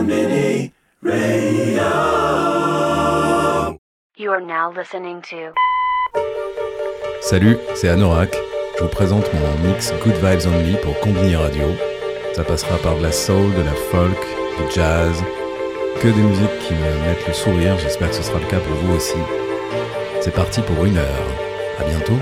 You are now listening to. Salut, c'est Anorak. Je vous présente mon mix Good Vibes Only pour Combini Radio. Ça passera par de la soul, de la folk, du jazz, que des musiques qui me mettent le sourire. J'espère que ce sera le cas pour vous aussi. C'est parti pour une heure. À bientôt.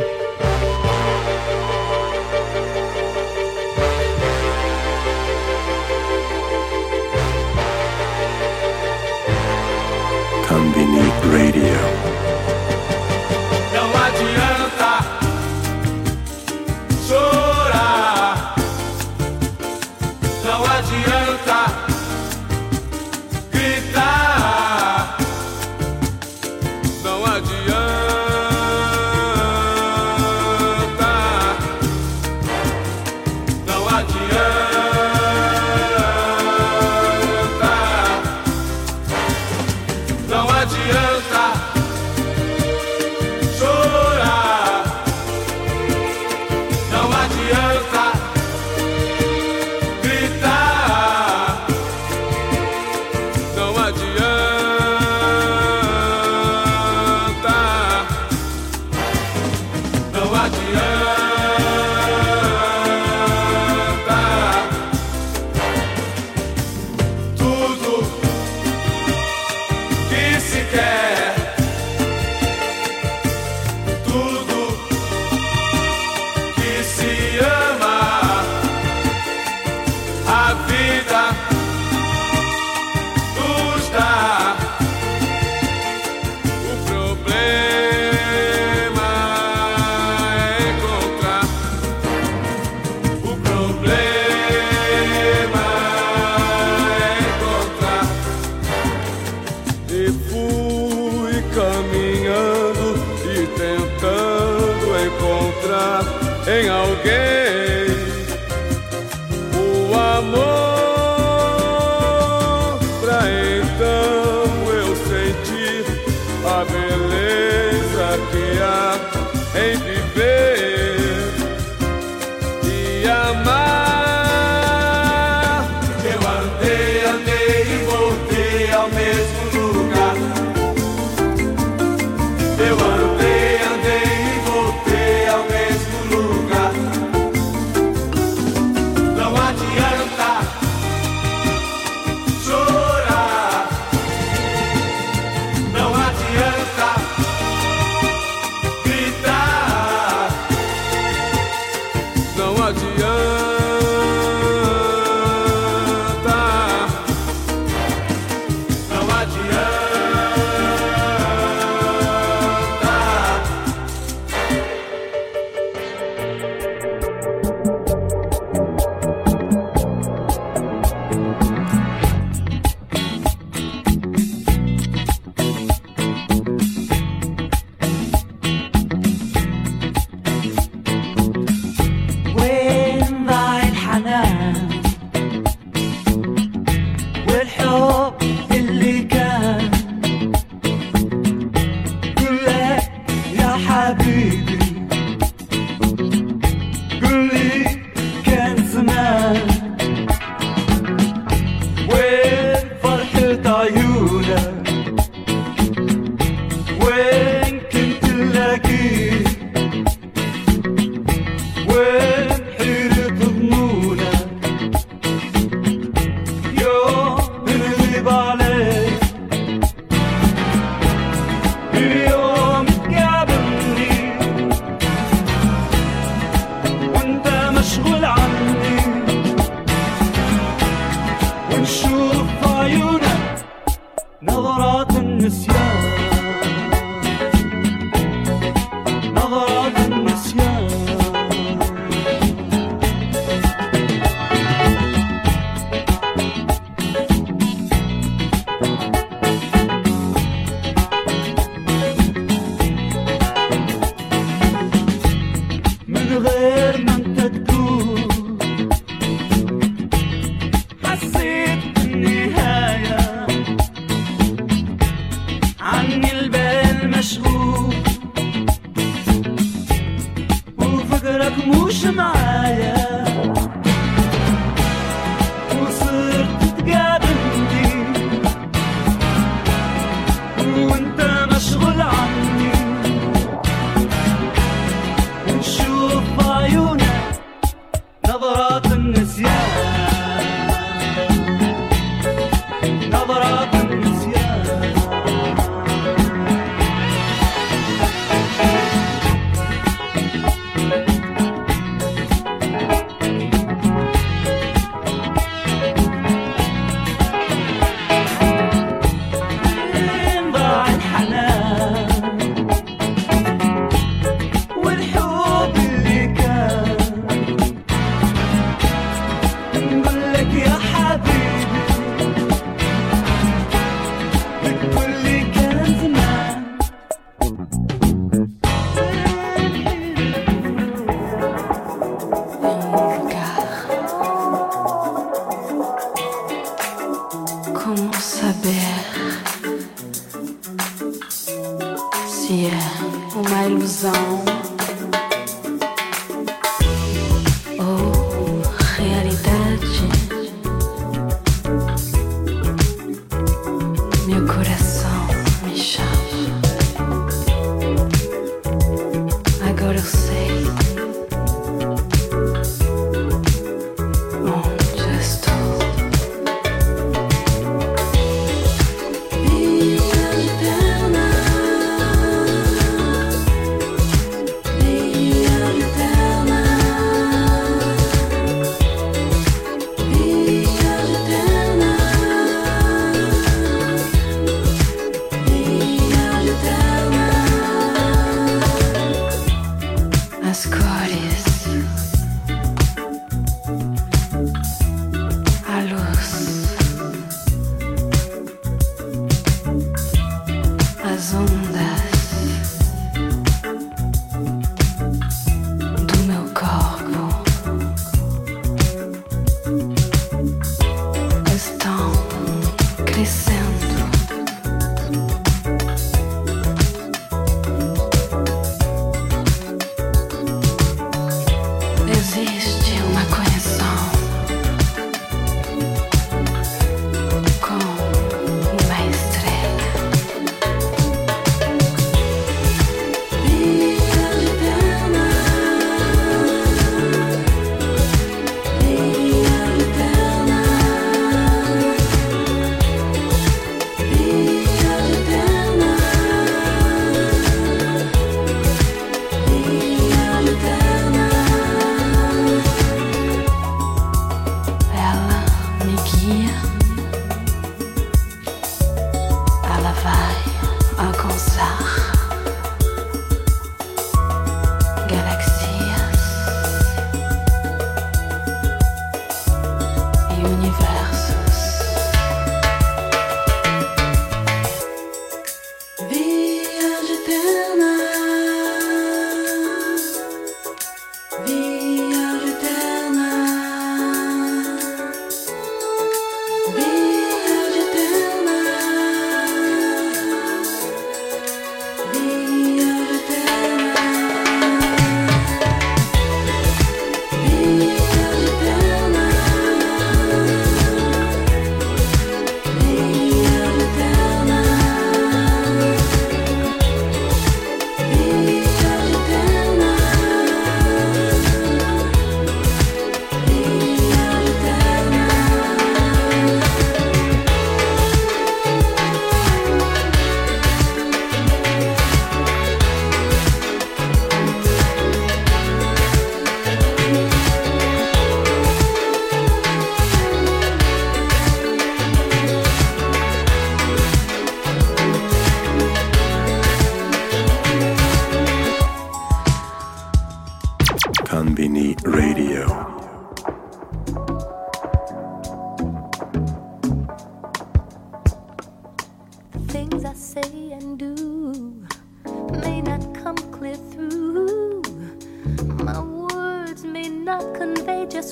again.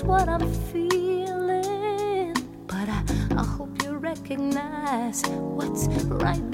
what I'm feeling. But I, I hope you recognize what's right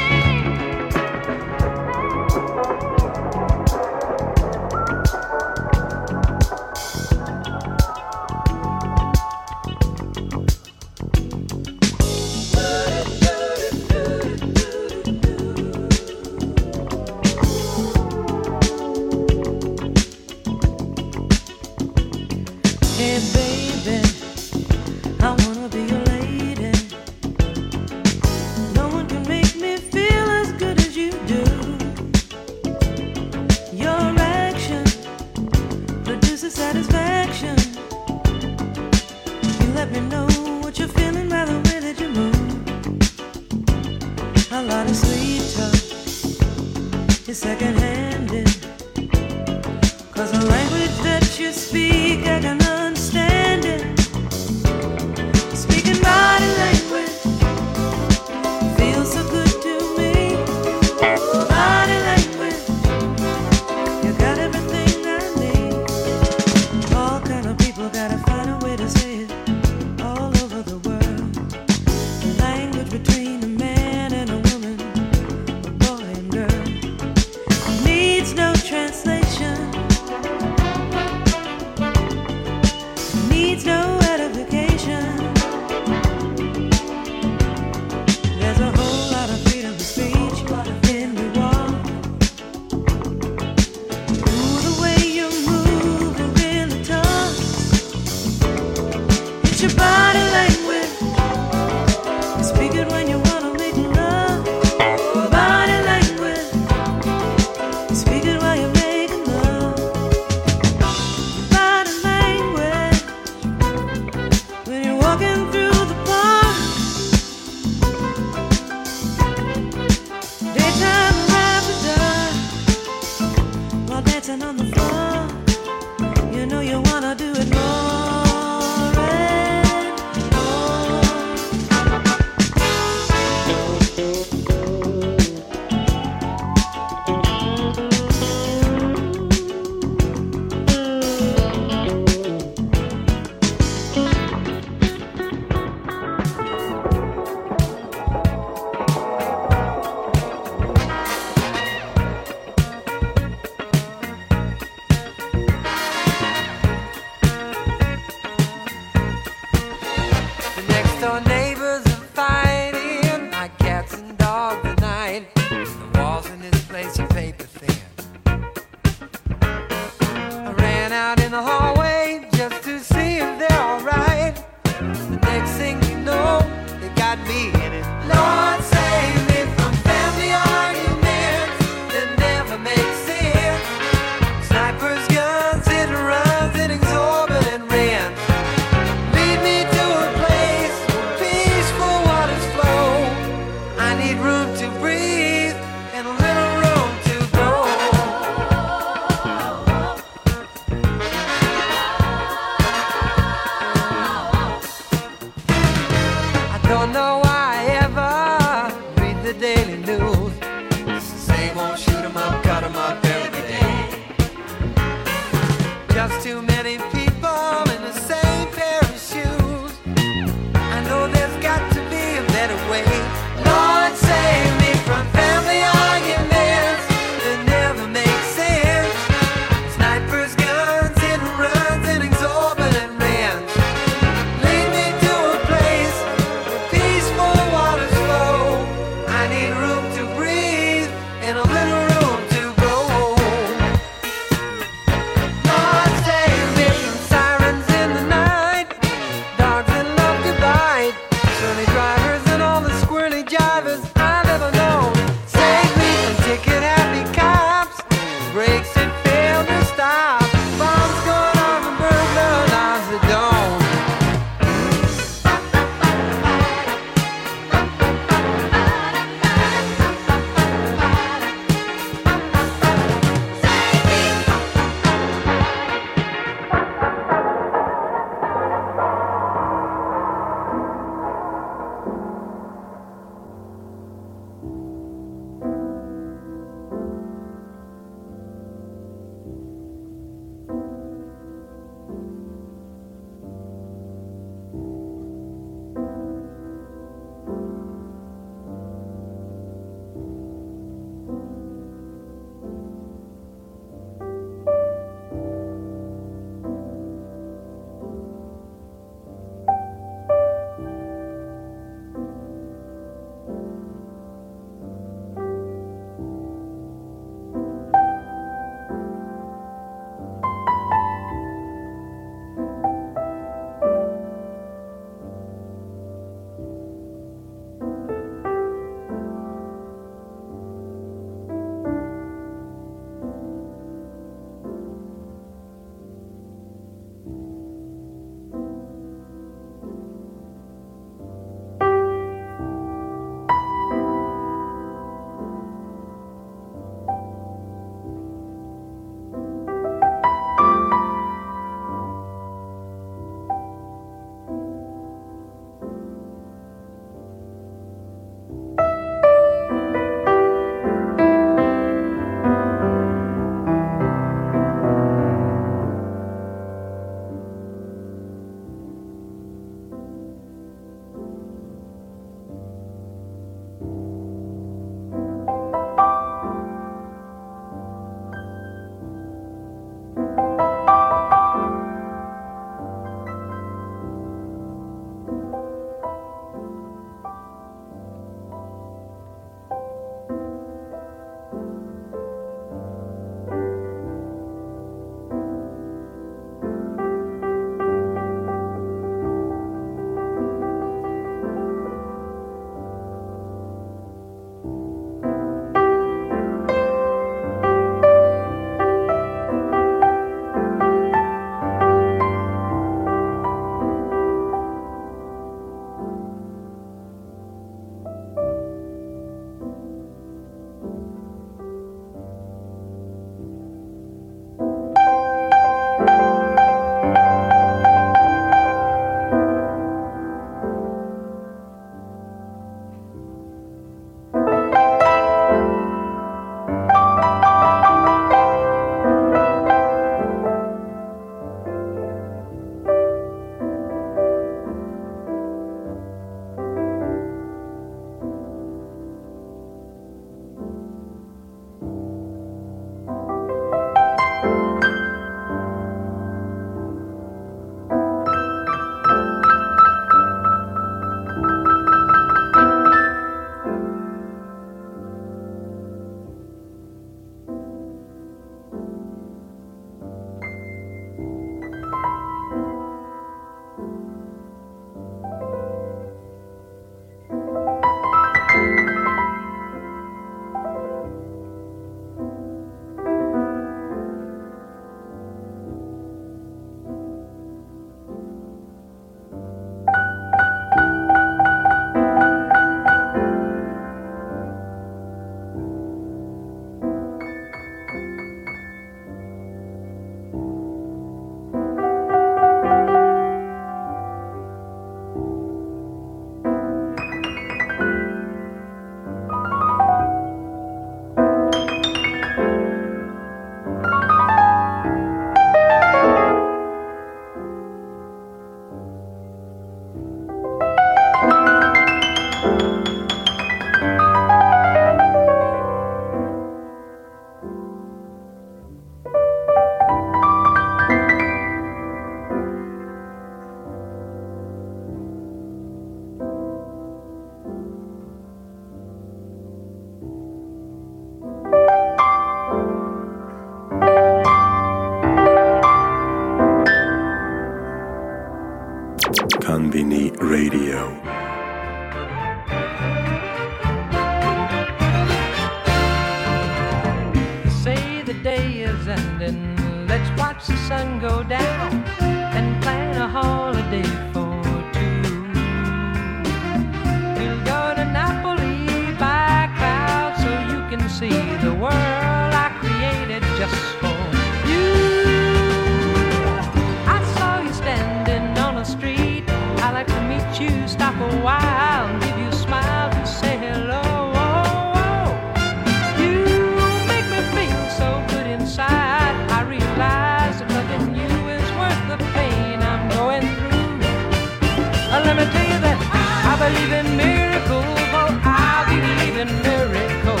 believe in miracles. Oh, I believe in miracles.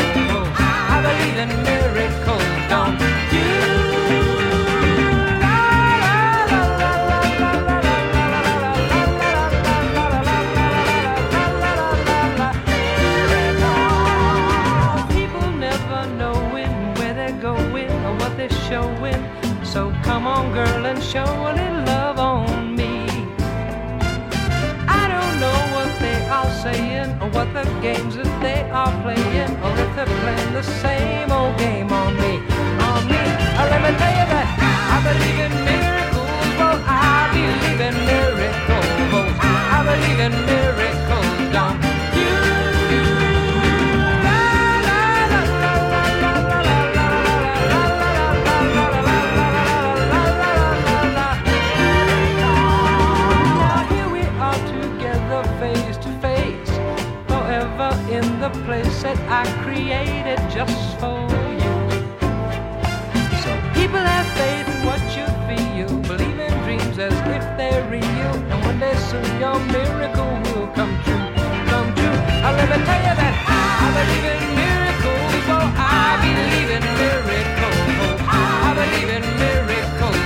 I believe in miracles. Don't you? People never knowing where they're going or what they're showing. So come on, girl, and show what the games that they are playing or if they're playing the same old game on me. On me. Uh, let me tell you that I believe in miracles. Well, I believe in miracles. I believe in miracles. Don't place that I created just for you. So people have faith in what you feel, believe in dreams as if they're real, and one day soon your miracle will come true, come true. Let me tell you that I believe in miracles, oh I believe in miracles, oh I believe in miracles,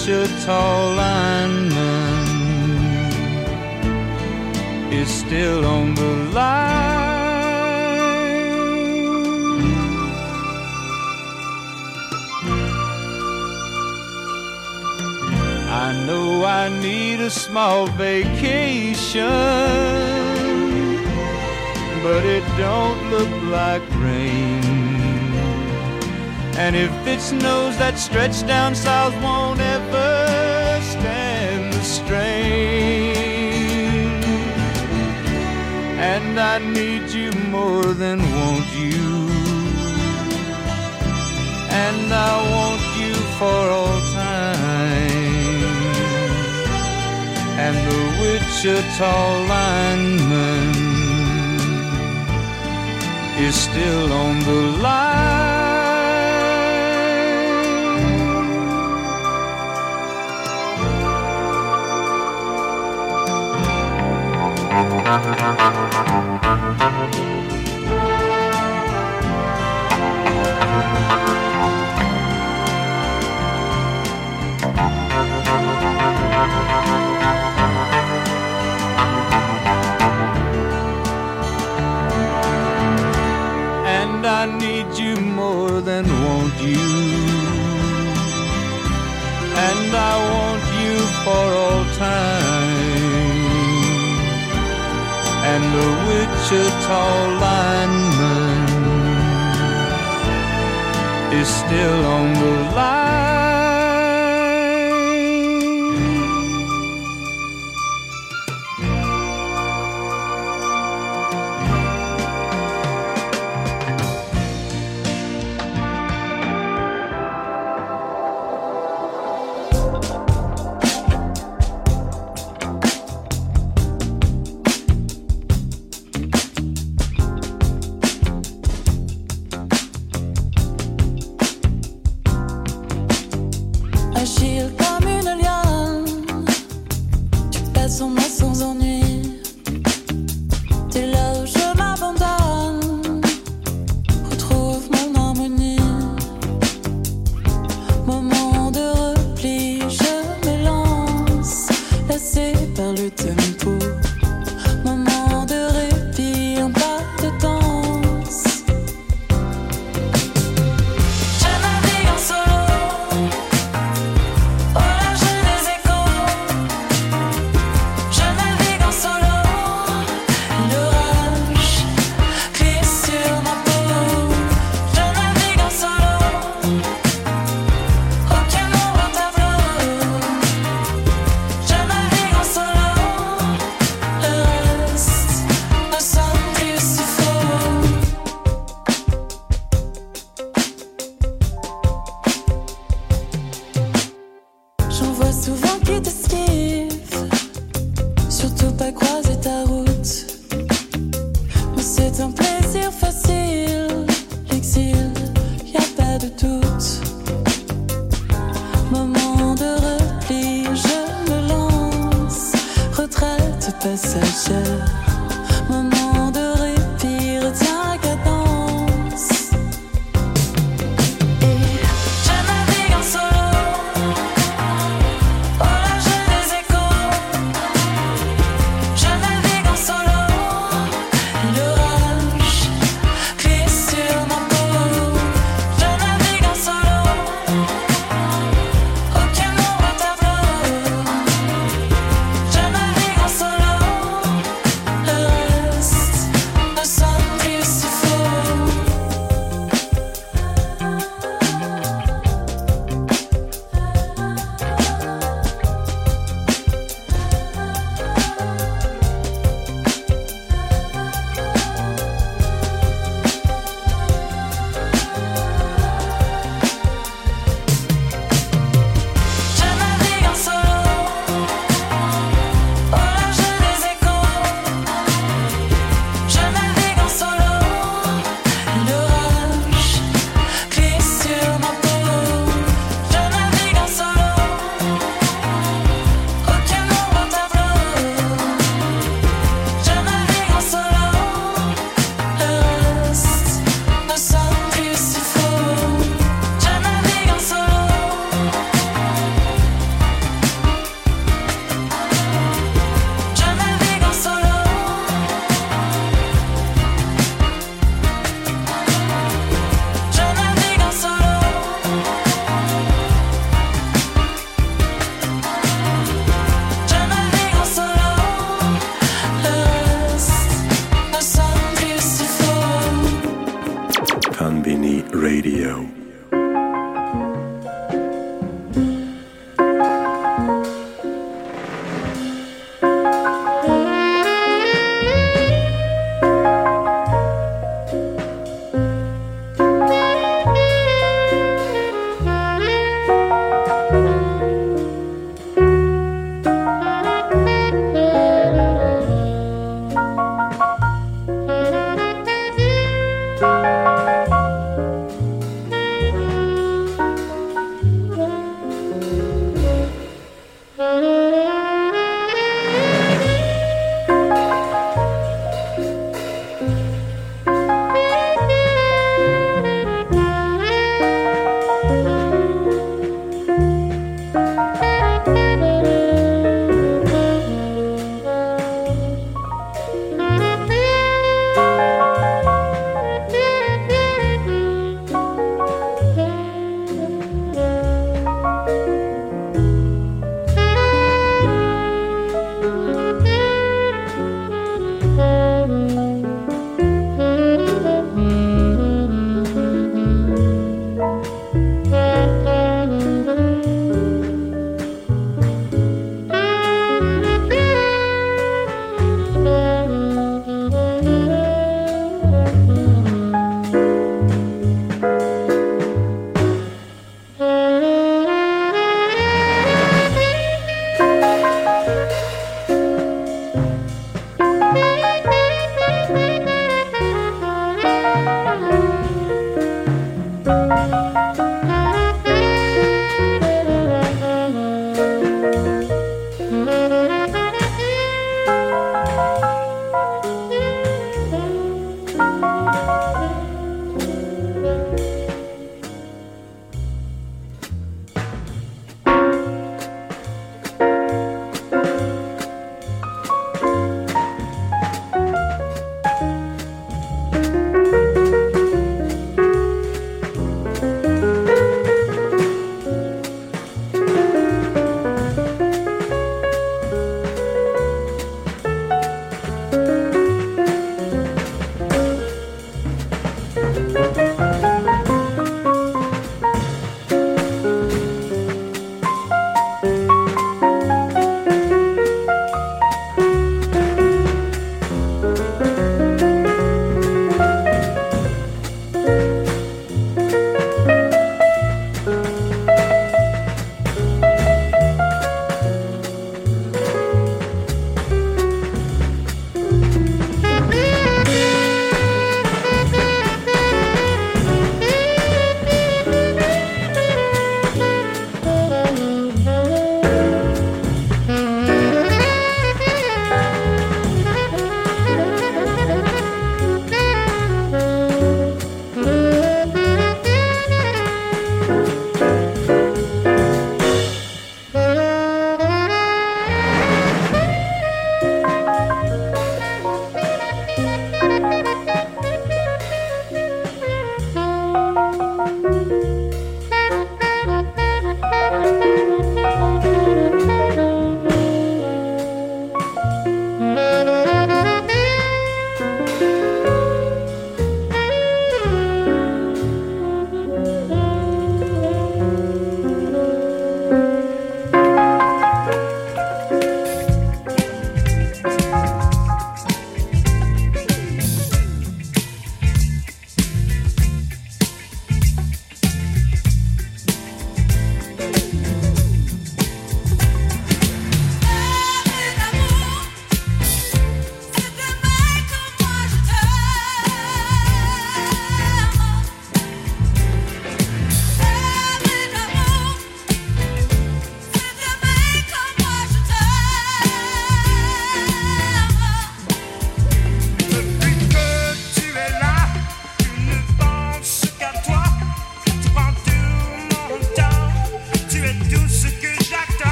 Wichita lineman is still on the line. I know I need a small vacation, but it don't look like rain. And if it snows, that stretch down south won't ever And I need you more than want you. And I want you for all time. And the Wichita lineman is still on the line. And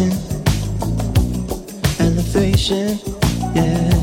Liberation. Elevation. Yeah.